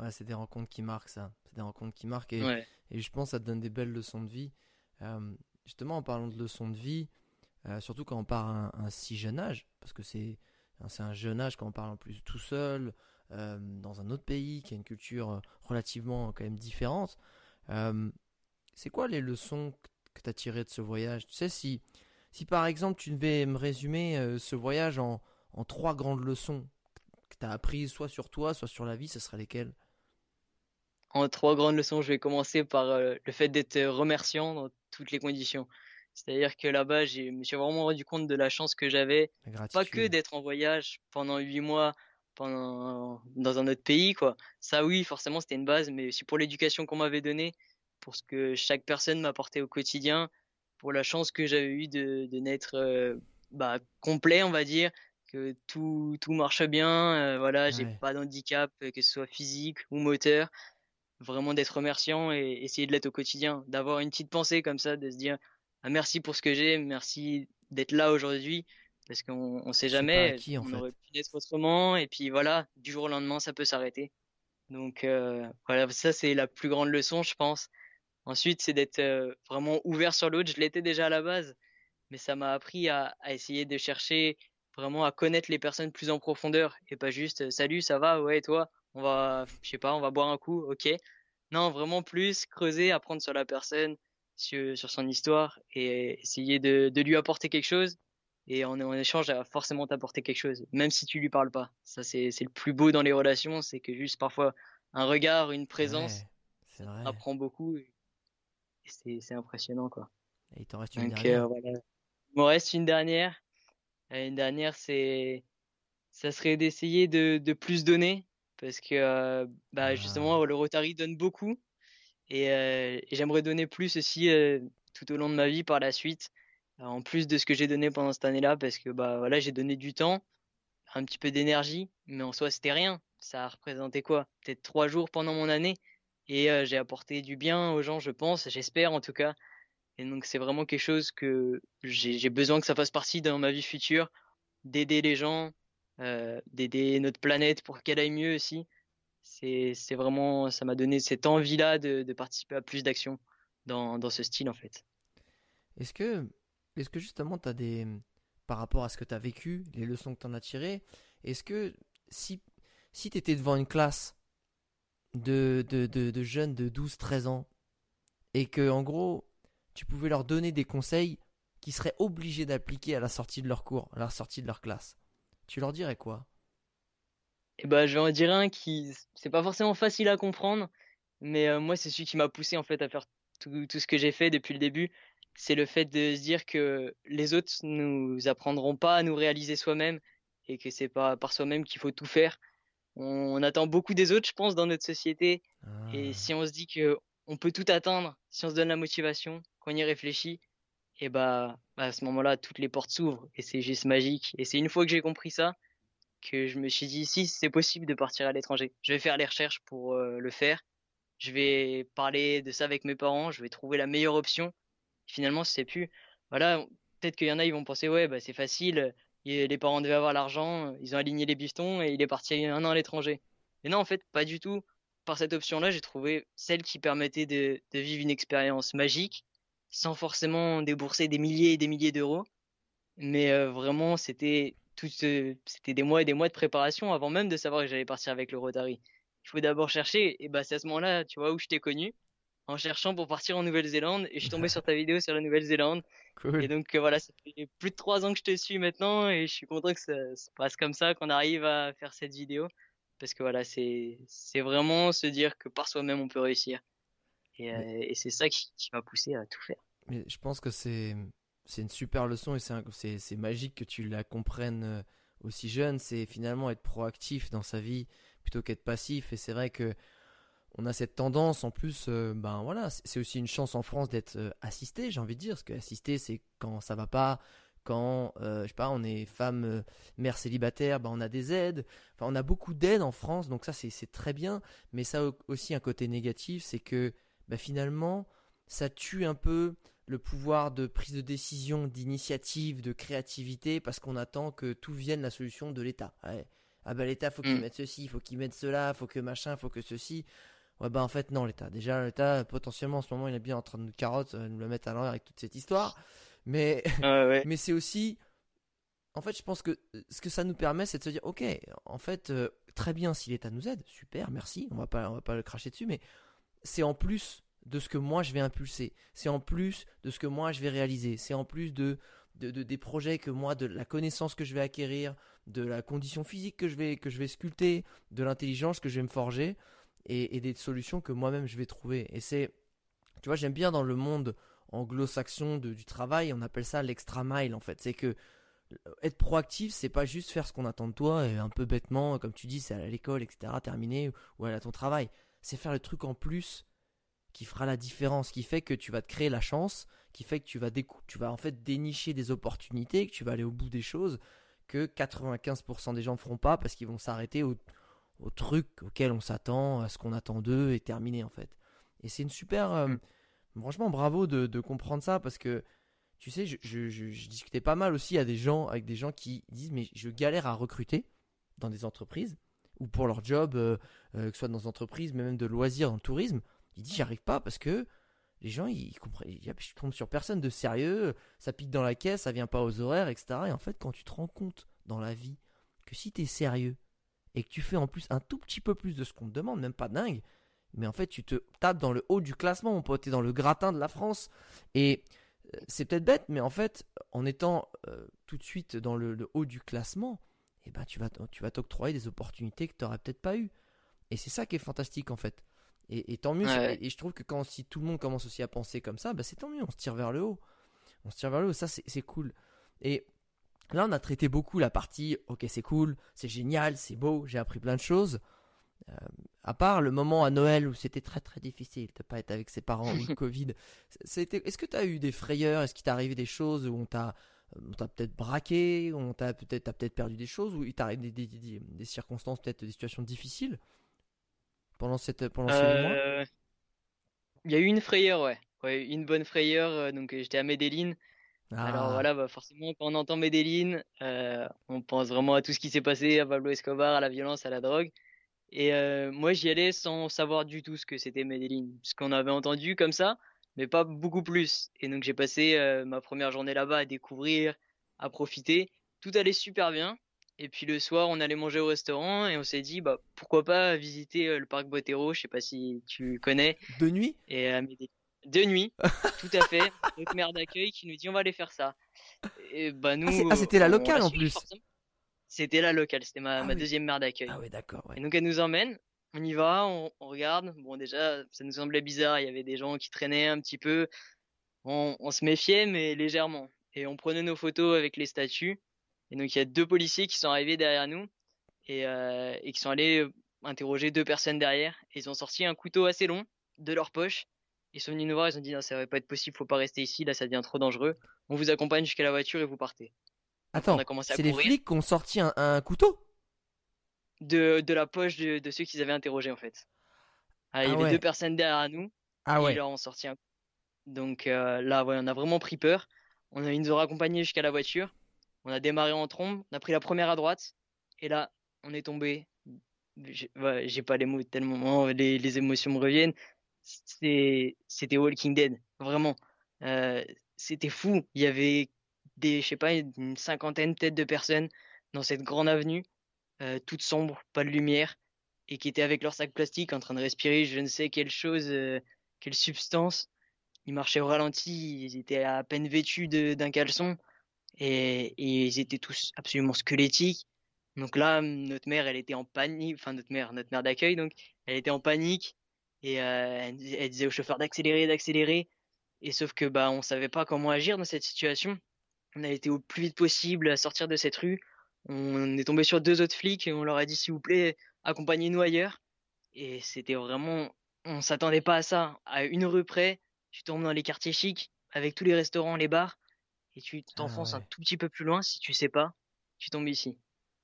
Ouais, c'est des rencontres qui marquent ça. C'est des rencontres qui marquent et, et, je pense que ça te donne des belles leçons de vie. Euh, justement, en parlant de leçons de vie, euh, surtout quand on part à un, si jeune âge, parce que c'est c'est un jeune âge quand on parle en plus tout seul, euh, dans un autre pays qui a une culture relativement quand même différente. c'est quoi les leçons que tu as tirées de ce voyage? Tu sais, si, si par exemple tu devais me résumer ce voyage en, en trois grandes leçons que tu as apprises soit sur toi, soit sur la vie, ce seraient lesquelles? En trois grandes leçons, je vais commencer par euh, le fait d'être remerciant dans toutes les conditions. C'est-à-dire que là-bas, je me suis vraiment rendu compte de la chance que j'avais, pas que d'être en voyage pendant huit mois pendant dans un autre pays, quoi. Ça, oui, forcément, c'était une base, mais aussi pour l'éducation qu'on m'avait donnée, pour ce que chaque personne m'apportait au quotidien, pour la chance que j'avais eue de, de naître euh, bah, complet, on va dire, que tout tout marche bien, euh, voilà, j'ai pas d'handicap, que ce soit physique ou moteur vraiment d'être remerciant et essayer de l'être au quotidien, d'avoir une petite pensée comme ça, de se dire ah, merci pour ce que j'ai, merci d'être là aujourd'hui, parce qu'on on sait jamais, on aurait pu être autrement, et puis voilà, du jour au lendemain, ça peut s'arrêter. Donc euh, voilà, ça c'est la plus grande leçon, je pense. Ensuite, c'est d'être euh, vraiment ouvert sur l'autre. Je l'étais déjà à la base, mais ça m'a appris à, à, essayer de chercher vraiment à connaître les personnes plus en profondeur et pas juste salut, ça va, ouais, et toi? On va, je sais pas, on va boire un coup, ok. Non, vraiment plus creuser, apprendre sur la personne, sur, sur son histoire et essayer de, de lui apporter quelque chose. Et en, en échange, elle va forcément t'apporter quelque chose, même si tu lui parles pas. Ça, c'est, le plus beau dans les relations, c'est que juste parfois un regard, une présence, ça apprend beaucoup. C'est, impressionnant, quoi. Et il t'en reste une dernière? Euh, Il me reste une dernière. Une dernière, c'est, ça serait d'essayer de, de plus donner parce que euh, bah, justement ah. le Rotary donne beaucoup et, euh, et j'aimerais donner plus aussi euh, tout au long de ma vie par la suite en plus de ce que j'ai donné pendant cette année-là parce que bah voilà j'ai donné du temps un petit peu d'énergie mais en soi c'était rien. Ça a représenté quoi? Peut-être trois jours pendant mon année et j'ai apporté du bien aux gens je pense j'espère en tout cas. Et donc c'est vraiment quelque chose que j'ai besoin que ça fasse partie dans ma vie future d'aider les gens d'aider notre planète pour qu'elle aille mieux aussi. c'est vraiment, ça m'a donné cette envie-là de, participer à plus d'actions dans, dans, ce style en fait. Est-ce que, est que justement des, par rapport à ce que tu as vécu, les leçons que tu en as tirées, est-ce que si, si tu étais devant une classe de, de, de, de jeunes de 12-13 ans et que en gros tu pouvais leur donner des conseils qui seraient obligés d'appliquer à la sortie de leur cours, à la sortie de leur classe, tu leur dirais quoi? Eh ben, je vais en dire un qui, c'est pas forcément facile à comprendre, mais euh, moi, c'est celui qui m'a poussé en fait à faire tout, tout ce que j'ai fait depuis le début. C'est le fait de se dire que les autres nous apprendront pas à nous réaliser soi-même et que c'est pas par soi-même qu'il faut tout faire. On, attend beaucoup des autres, je pense, dans notre société. Et ah. si on se dit que on peut tout atteindre, si on se donne la motivation, qu'on y réfléchit, et bah, à ce moment-là, toutes les portes s'ouvrent et c'est juste magique. Et c'est une fois que j'ai compris ça que je me suis dit si c'est possible de partir à l'étranger. Je vais faire les recherches pour euh, le faire. Je vais parler de ça avec mes parents. Je vais trouver la meilleure option. Finalement, c'est plus. Voilà, peut-être qu'il y en a, ils vont penser ouais, bah c'est facile. les parents devaient avoir l'argent. Ils ont aligné les bifetons et il est parti un an à l'étranger. Mais non, en fait, pas du tout. Par cette option-là, j'ai trouvé celle qui permettait de vivre une expérience magique sans forcément débourser des milliers et des milliers d'euros. Mais euh, vraiment, c'était tout c'était des mois et des mois de préparation avant même de savoir que j'allais partir avec le Rotary. Il faut d'abord chercher, et bah c'est à ce moment-là, tu vois, où je t'ai connu, en cherchant pour partir en Nouvelle-Zélande, et je suis tombé sur ta vidéo sur la Nouvelle-Zélande. Et donc euh, voilà, ça fait plus de trois ans que je te suis maintenant, et je suis content que ça se passe comme ça, qu'on arrive à faire cette vidéo, parce que voilà, c'est c'est vraiment se dire que par soi-même on peut réussir. Euh, et, c'est ça qui, m'a poussé à tout faire. Mais je pense que c'est c'est une super leçon et c'est c'est magique que tu la comprennes euh, aussi jeune. C'est finalement être proactif dans sa vie plutôt qu'être passif. Et c'est vrai que on a cette tendance en plus, euh, ben voilà, c'est aussi une chance en France d'être assisté, j'ai envie de dire, parce que assister c'est quand ça va pas, quand je sais pas, on est femme mère célibataire, ben on a des aides, enfin on a beaucoup d'aides en France, donc ça c'est très bien, mais ça a aussi un côté négatif, c'est que bah, finalement, ça tue un peu le pouvoir de prise de décision, d'initiative, de créativité, parce qu'on attend que tout vienne la solution de l'État. Ah bah l'État, faut qu'il mm. mette ceci, faut qu'il mette cela, faut que machin, faut que ceci. Ouais bah en fait non l'État. Déjà l'État potentiellement en ce moment il est bien en train de nous carotte, euh, nous le mettre à l'envers avec toute cette histoire. Mais *laughs* mais c'est aussi en fait je pense que euh, ce que ça nous permet c'est de se dire ok en fait euh, très bien si l'État nous aide super merci on va pas on va pas le cracher dessus mais c'est en plus de ce que moi je vais impulser, c'est en plus de ce que moi je vais réaliser, c'est en plus de, de, des projets que moi, de la connaissance que je vais acquérir, de la condition physique que je vais, que je vais sculpter, de l'intelligence que je vais me forger et, des solutions que moi-même je vais trouver. Et c'est, tu vois, j'aime bien dans le monde anglo-saxon du travail, on appelle ça l'extra mile en fait. C'est que être proactif, c'est pas juste faire ce qu'on attend de toi, et un peu bêtement, comme tu dis, c'est à l'école, etc., terminé, ou aller à ton travail c'est faire le truc en plus qui fera la différence, qui fait que tu vas te créer la chance, qui fait que tu vas, tu vas en fait dénicher des opportunités, que tu vas aller au bout des choses que 95% des gens ne feront pas parce qu'ils vont s'arrêter au, au, truc auquel on s'attend, à ce qu'on attend d'eux et terminer en fait. Et c'est une super... Euh, mm. franchement, bravo de, comprendre ça parce que tu sais, je, je, discutais pas mal aussi à des gens, avec des gens qui disent mais je galère à recruter dans des entreprises ou pour leur job, euh, euh, que ce soit dans des entreprises, mais même de loisirs, dans le tourisme. Il dit j'y arrive pas parce que les gens ils, comprennent, je tombe sur personne de sérieux, ça pique dans la caisse, ça vient pas aux horaires, etc. Et en fait, quand tu te rends compte dans la vie que si tu es sérieux et que tu fais en plus un tout petit peu plus de ce qu'on te demande, même pas dingue, mais en fait tu te tapes dans le haut du classement, mon pote, t'es dans le gratin de la France. Et euh, c'est peut-être bête, mais en fait, en étant tout de suite dans le haut du classement, eh ben, tu vas tu vas t'octroyer des opportunités que tu n'aurais peut-être pas eu. Et c'est ça qui est fantastique en fait. Et, tant mieux. Et je trouve que quand si tout le monde commence aussi à penser comme ça, bah, c'est tant mieux. On se tire vers le haut. On se tire vers le haut. Ça c'est cool. Et là on a traité beaucoup la partie. Ok c'est cool, c'est génial, c'est beau, j'ai appris plein de choses. Euh, à part le moment à Noël où c'était très très difficile de pas être avec ses parents ou le *laughs* Covid. Est-ce que tu as eu des frayeurs? Est-ce qu'il t'est arrivé des choses où on t'a on t'a peut-être braqué, on t'a peut-être peut-être perdu des choses, ou il t'arrive des, des, circonstances, peut-être des situations difficiles pendant cette pendant ces mois? Euh, il y a eu une frayeur, ouais, ouais une bonne frayeur. Euh, donc j'étais à Medellin. Alors ah. voilà, bah forcément quand on entend Medellin, euh, on pense vraiment à tout ce qui s'est passé, à Pablo Escobar, à la violence, à la drogue. Et euh, moi, j'y allais sans savoir du tout ce que c'était Medellin, ce qu'on avait entendu comme ça, mais pas beaucoup plus. Et donc j'ai passé euh, ma première journée là-bas à découvrir, à profiter. Tout allait super bien. Et puis le soir, on allait manger au restaurant et on s'est dit, bah pourquoi pas visiter euh, le parc Botero. Je sais pas si tu connais. De nuit? Et à De nuit, *laughs* tout à fait. Notre mère d'accueil qui nous dit on va aller faire ça. Et bah nous. Ah, c'était la locale en plus. C'était la locale, c'était ma, ah deuxième mère d'accueil. Ah oui, d'accord. Et donc elle nous emmène, on y va, on, regarde. Bon déjà, ça nous semblait bizarre, il y avait des gens qui traînaient un petit peu. On, on se méfiait, mais légèrement. Et on prenait nos photos avec les statues. Et donc il y a deux policiers qui sont arrivés derrière nous et, euh, et qui sont allés interroger deux personnes derrière. Et ils ont sorti un couteau assez long de leur poche. Ils sont venus nous voir, ils ont dit non, ça va pas être possible, faut pas rester ici, là ça devient trop dangereux. On vous accompagne jusqu'à la voiture et vous partez. Attends, c'est les flics qui ont sorti un, couteau? De, de, la poche de, de ceux qu'ils avaient interrogés en fait. Ah, il y ah avait deux personnes derrière nous. Ah ouais. Ils leur ont sorti un. Donc euh, là, ouais, on a vraiment pris peur. On a, ils nous ont raccompagnés jusqu'à la voiture. On a démarré en trombe, on a pris la première à droite, et là, on est tombé. J'ai pas les mots tellement, les, les émotions me reviennent. C'était Walking Dead, vraiment. Euh, c'était fou. Il y avait des, je sais pas, une cinquantaine peut-être de personnes dans cette grande avenue, euh, toute sombre, pas de lumière, et qui étaient avec leur sac plastique en train de respirer je ne sais quelle chose, euh, quelle substance. Ils marchaient au ralenti, ils étaient à peine vêtus d'un caleçon et, ils étaient tous absolument squelettiques. Donc là, notre mère, elle était en panique, enfin notre mère, notre mère d'accueil, donc elle était en panique et euh, elle, disait au chauffeur d'accélérer, d'accélérer. Et sauf que bah on savait pas comment agir dans cette situation. On a été au plus vite possible à sortir de cette rue. On est tombé sur deux autres flics et on leur a dit s'il vous plaît accompagnez-nous ailleurs. Et c'était vraiment, on s'attendait pas à ça. À une rue près, tu tombes dans les quartiers chics avec tous les restaurants, les bars et tu ah t'enfonces un tout petit peu plus loin, si tu sais pas, tu tombes ici.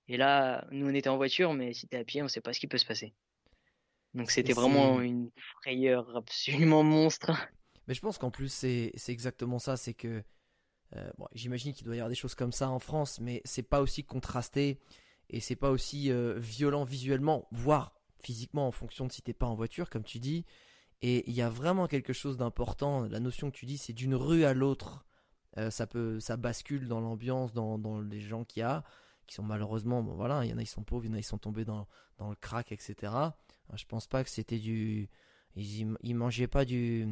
Et là, nous on était en voiture, mais si t'es à pied, on sait pas ce qui peut se passer. Donc c'était vraiment une frayeur absolument monstre. Mais je pense qu'en plus c'est exactement ça, c'est que euh, j'imagine qu'il doit y avoir des choses comme ça en France, mais c'est pas aussi contrasté et c'est pas aussi euh, violent visuellement, voire physiquement en fonction de si t'es pas en voiture, comme tu dis. Et il y a vraiment quelque chose d'important. La notion que tu dis, c'est d'une rue à l'autre. Euh, ça peut, ça bascule dans l'ambiance, dans, les gens qu'il y a, qui sont malheureusement, bon voilà, il y en a ils sont pauvres, il y en a ils sont tombés dans, dans le crack, etc. Je pense pas que c'était du, ils, ils mangeaient pas du,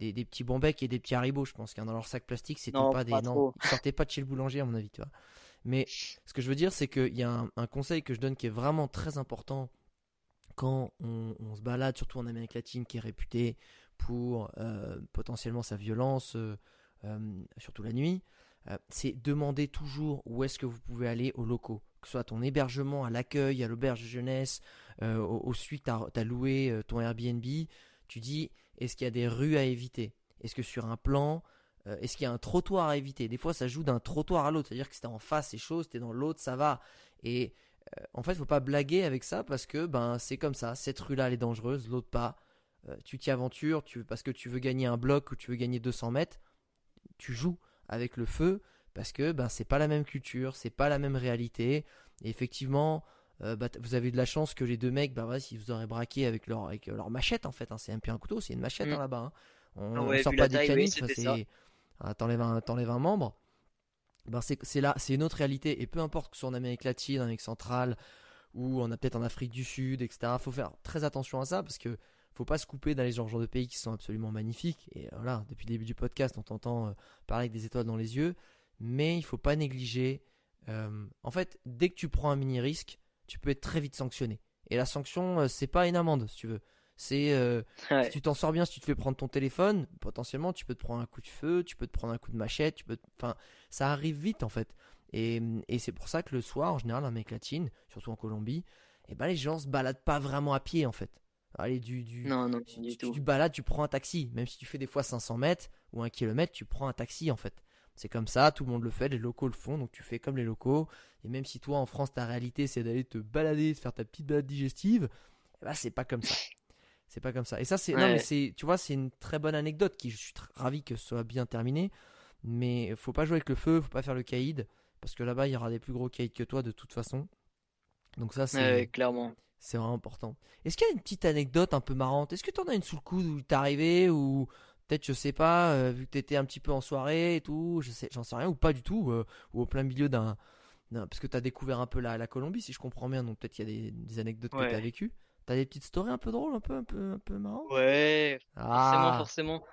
des, des petits bonbecs et des petits haribots, je pense, qu'il dans leur sac plastique, c'était pas des, non, ils sortaient pas de chez le boulanger à mon avis, tu vois. Mais ce que je veux dire, c'est qu'il y a un, un, conseil que je donne qui est vraiment très important quand on, on, se balade, surtout en Amérique latine, qui est réputé pour euh, potentiellement sa violence, euh, euh, surtout la nuit, c'est demander toujours où est-ce que vous pouvez aller aux locaux. Que ce soit ton hébergement, à l'accueil, à l'auberge de jeunesse, au, au suite tu as loué ton Airbnb, tu dis est-ce qu'il y a des rues à éviter? Est-ce que sur un plan, est-ce qu'il y a un trottoir à éviter? Des fois, ça joue d'un trottoir à l'autre. C'est-à-dire que si t'es en face, c'est chaud, si t'es dans l'autre, ça va. Et en fait, faut pas blaguer avec ça parce que ben c'est comme ça. Cette rue-là, elle est dangereuse, l'autre pas. tu t'y aventures, tu, parce que tu veux gagner un bloc ou tu veux gagner 200 mètres tu joues avec le feu parce que ben c'est pas la même culture, c'est pas la même réalité. Et effectivement, euh, bah, vous avez de la chance que les deux mecs, bah ouais, vous auraient braqué avec leur avec leur machette en fait. Hein, c'est un peu un couteau, c'est une machette mm. hein, là-bas. Hein. On, ah sort pas des canines, c'est ah, t'enlèves un un membre. Ben c'est là, c'est une autre réalité. Et peu importe que ce soit en Amérique latine, en Amérique centrale ou on a peut-être en Afrique du Sud, etc. Faut faire très attention à ça parce que faut pas se couper dans les genres de pays qui sont absolument magnifiques. Et voilà, depuis le début du podcast, on t'entend euh, parler avec des étoiles dans les yeux. Mais il faut pas négliger. Euh, en fait, dès que tu prends un mini risque, tu peux être très vite sanctionné. Et la sanction, euh, c'est pas une amende, si tu veux. C'est si tu t'en sors bien, si tu te fais prendre ton téléphone, potentiellement tu peux te prendre un coup de feu, tu peux te prendre un coup de machette, tu peux, enfin, ça arrive vite en fait. Et, et c'est pour ça que le soir, en général, en Amérique latine, surtout en Colombie, eh ben les gens se baladent pas vraiment à pied en fait. Allez, du, du, non, non, du tu balades, tu prends un taxi. Même si tu fais des fois 500 mètres ou un kilomètre, tu prends un taxi en fait. C'est comme ça, tout le monde le fait, les locaux le font, donc tu fais comme les locaux. Et même si toi en France, ta réalité c'est d'aller te balader, de faire ta petite balade digestive, ben, c'est pas comme ça. C'est pas comme ça. Et ça, c'est, non, mais c'est, tu vois, c'est une très bonne anecdote qui, je suis ravi que ce soit bien terminé. Mais faut pas jouer avec le feu, faut pas faire le caïd. Parce que là-bas, il y aura des plus gros caïds que toi de toute façon. Donc ça, c'est. clairement C'est vraiment important. Est-ce qu'il y a une petite anecdote un peu marrante? Est-ce que tu en as une sous le coude où t'es arrivé ou peut-être je sais pas euh, vu que t'étais un petit peu en soirée et tout, je sais, j'en sais rien ou pas du tout euh, ou au plein milieu d'un, parce que t'as découvert un peu la, la Colombie si je comprends bien donc peut-être il y a des, anecdotes que t'as vécues. T'as des petites stories un peu drôles, un peu un peu un peu marrantes? Ouais, ah. forcément forcément.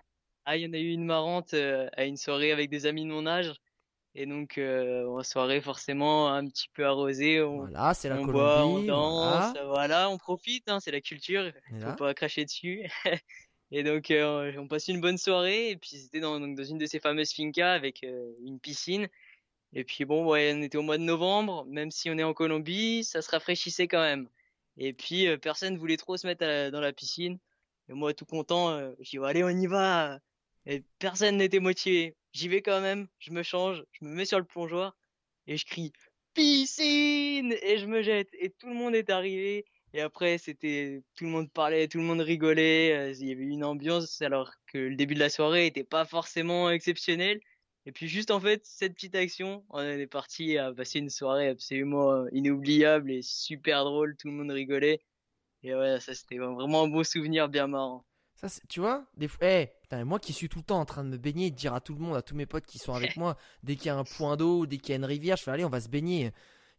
Ah, il y en a eu une marrante euh, à une soirée avec des amis de mon âge. Et donc, euh, en soirée, forcément, un petit peu arrosé. On, voilà, c'est la on boit, on danse, voilà. on profite, hein, c'est la culture. Il faut pas cracher dessus. *laughs* et donc, euh, on passe une bonne soirée. Et puis, c'était dans, dans une de ces fameuses fincas avec euh, une piscine. Et puis, bon, ouais, on était au mois de novembre. Même si on est en Colombie, ça se rafraîchissait quand même. Et puis, euh, personne voulait trop se mettre dans la piscine. Et moi, tout content, euh, je dis, allez, on y va. Et personne n'était motivé j'y vais quand même, je me change, je me mets sur le plongeoir et je crie piscine et je me jette et tout le monde est arrivé et après c'était tout le monde parlait, tout le monde rigolait, euh, il y avait une ambiance alors que le début de la soirée était pas forcément exceptionnel et puis juste en fait cette petite action, on est parti à passer une soirée absolument inoubliable et super drôle, tout le monde rigolait et ouais ça c'était vraiment un beau souvenir bien marrant. Ça, tu vois, des fois, hey, moi qui suis tout le temps en train de me baigner de dire à tout le monde, à tous mes potes qui sont avec *laughs* moi, dès qu'il y a un point d'eau, dès qu'il y a une rivière, je fais allez, on va se baigner.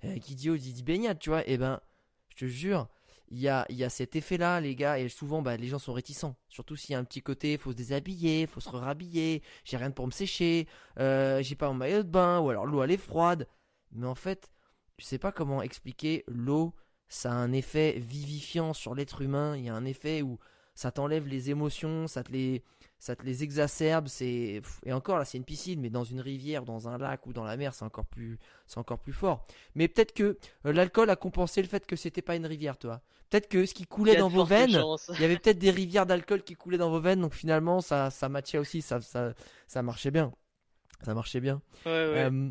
Euh, qui dit oh, dit baignade, tu vois. Et eh ben, je te jure, il y a, cet effet-là, les gars, et souvent, bah, les gens sont réticents. Surtout s'il y a un petit côté, faut se déshabiller, faut se rhabiller, j'ai rien pour me sécher, euh, j'ai pas mon maillot de bain, ou alors l'eau elle est froide. Mais en fait, je sais pas comment expliquer l'eau, ça a un effet vivifiant sur l'être humain. Il y a un effet où ça t'enlève les émotions, ça te les, ça te les exacerbe. C'est et encore là, c'est une piscine, mais dans une rivière, dans un lac ou dans la mer, c'est encore plus, c'est encore plus fort. Mais peut-être que euh, l'alcool a compensé le fait que c'était pas une rivière, toi. Peut-être que ce qui coulait dans vos veines, il y avait peut-être des rivières d'alcool qui coulaient dans vos veines, donc finalement ça, ça matchait aussi, ça, ça, ça marchait bien, ça marchait bien. Euh,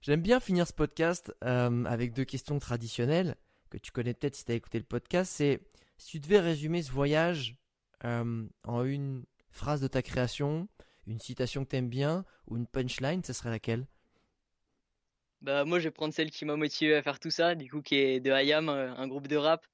j'aime bien finir ce podcast euh, avec deux questions traditionnelles que tu connais peut-être si tu as écouté le podcast. C'est si tu devais résumer ce voyage en une phrase de ta création, une citation que t'aimes bien ou une punchline, ce serait laquelle? Bah moi je vais prendre celle qui m'a motivé à faire tout ça, du coup qui est de Hayam, euh, un groupe de rap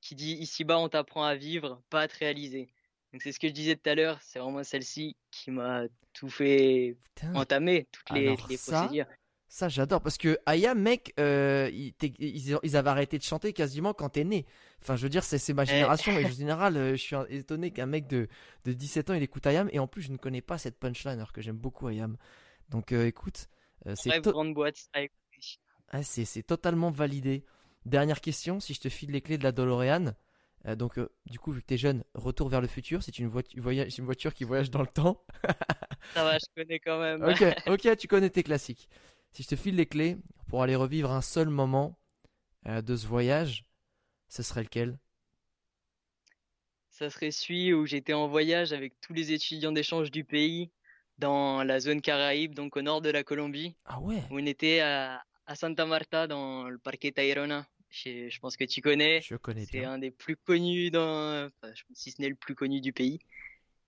qui dit ici-bas on t'apprend à vivre, pas à te réaliser. Donc c'est ce que je disais tout à l'heure, c'est vraiment celle-ci qui m'a tout fait entamer, toutes les, les procédures. Ça, j'adore. Parce que Aya, mec, euh, ils, avaient arrêté de chanter quasiment quand t'es né. Enfin, je veux dire, c'est ma eh. génération. et *laughs* en général, euh, je suis étonné qu'un mec de, de 17 ans, il écoute Ayam. Et en plus, je ne connais pas cette punchline, alors que j'aime beaucoup Ayam. Donc, euh, écoute. c'est grande boîte ah, c'est totalement validé. Dernière question, si je te file les clés de la DeLorean. donc, du coup, vu que t'es jeune, retour vers le futur. C'est une, voiture, une voiture qui voyage dans le temps. Ça va, je *laughs* connais quand même. ok, ok, tu connais tes classiques. Si je te file les clés pour aller revivre un seul moment euh, de ce voyage, ce serait lequel? Ça serait celui où j'étais en voyage avec tous les étudiants d'échange du pays dans la zone Caraïbe, donc au nord de la Colombie. Ah ouais? Où on était à, Santa Marta dans le Parque Tayrona. Je, pense que tu connais. Je connais C'est un des plus connus dans, si ce n'est le plus connu du pays.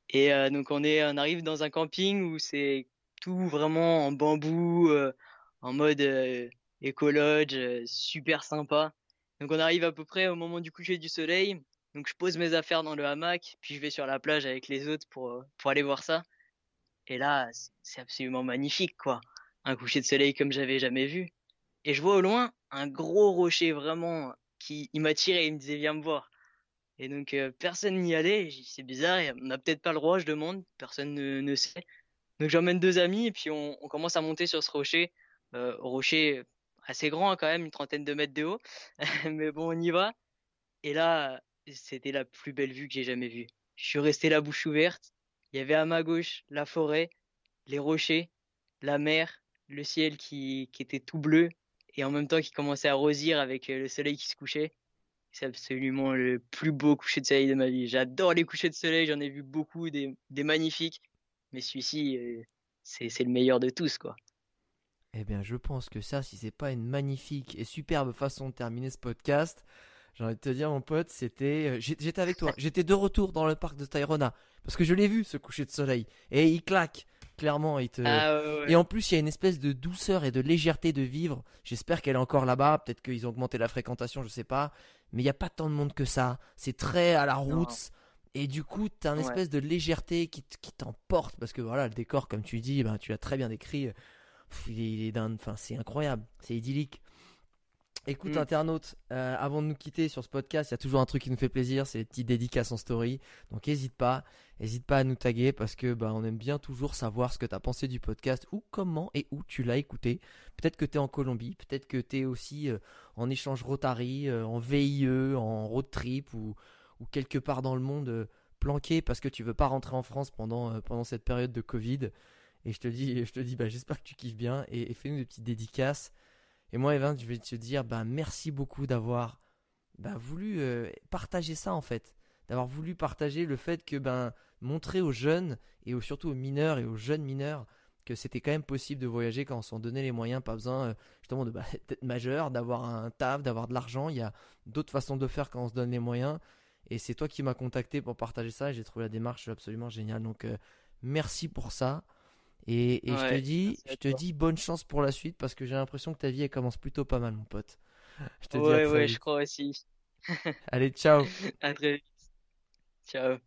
Et euh, donc on est, on arrive dans un camping où c'est tout vraiment en bambou, euh, en mode euh, écologe, euh, super sympa. Donc on arrive à peu près au moment du coucher du soleil. Donc je pose mes affaires dans le hamac, puis je vais sur la plage avec les autres pour euh, pour aller voir ça. Et là, c'est absolument magnifique quoi. Un coucher de soleil comme j'avais jamais vu. Et je vois au loin un gros rocher vraiment qui il m'a tiré, il me disait viens me voir. Et donc personne n'y allait, c'est bizarre, on n'a peut-être pas le droit, je demande, personne ne, sait. Donc j'emmène deux amis et puis on, commence à monter sur ce rocher euh, rocher assez grand hein, quand même, une trentaine de mètres de haut. *laughs* Mais bon, on y va. Et là, c'était la plus belle vue que j'ai jamais vue. Je suis resté la bouche ouverte. Il y avait à ma gauche la forêt, les rochers, la mer, le ciel qui, qui était tout bleu et en même temps qui commençait à rosir avec euh, le soleil qui se couchait. C'est absolument le plus beau coucher de soleil de ma vie. J'adore les couchers de soleil, j'en ai vu beaucoup, des, des magnifiques. Mais celui-ci, euh, c'est le meilleur de tous, quoi. Eh bien, je pense que ça, si c'est pas une magnifique et superbe façon de terminer ce podcast, J'ai envie de te dire, mon pote, c'était. J'étais avec toi. J'étais de retour dans le parc de Tyrona. Parce que je l'ai vu, ce coucher de soleil. Et il claque. Clairement, il te. Ah, et en plus, il y a une espèce de douceur et de légèreté de vivre. J'espère qu'elle est encore là-bas. Peut-être qu'ils ont augmenté la fréquentation, je sais pas. Mais il n'y a pas tant de monde que ça. C'est très à la route. Et du coup, tu as une espèce de légèreté qui, t'emporte. Parce que voilà, le décor, comme tu dis, ben, tu l'as très bien décrit. Il est, enfin, c'est incroyable. C'est idyllique. Écoute, mm. internaute, euh, avant de nous quitter sur ce podcast, il y a toujours un truc qui nous fait plaisir, c'est les petites dédicaces en story. Donc n'hésite pas, n'hésite pas à nous taguer parce que bah, on aime bien toujours savoir ce que tu as pensé du podcast ou comment et où tu l'as écouté. Peut-être que tu es en Colombie, peut-être que tu es aussi euh, en échange Rotary, euh, en VIE, en road trip ou, ou quelque part dans le monde planqué parce que tu veux pas rentrer en France pendant, pendant cette période de Covid. Et je te dis, je te dis bah, j'espère que tu kiffes bien et, fais-nous des petites dédicaces. Et moi, Evan, je vais te dire, bah, merci beaucoup d'avoir bah, voulu euh, partager ça en fait. D'avoir voulu partager le fait que, ben, montrer aux jeunes et surtout aux mineurs et aux jeunes mineurs que c'était quand même possible de voyager quand on s'en donnait les moyens, pas besoin euh, justement de bah, *laughs* d'être majeur, d'avoir un taf, d'avoir de l'argent. Il y a d'autres façons de faire quand on se donne les moyens. Et c'est toi qui m'as contacté pour partager ça j'ai trouvé la démarche absolument géniale. Donc euh, merci pour ça. Et, je te dis, je te dis bonne chance pour la suite parce que j'ai l'impression que ta vie elle commence plutôt pas mal, mon pote. Je te ouais, dis ouais, je crois aussi. *laughs* Allez, ciao. à très vite. Ciao.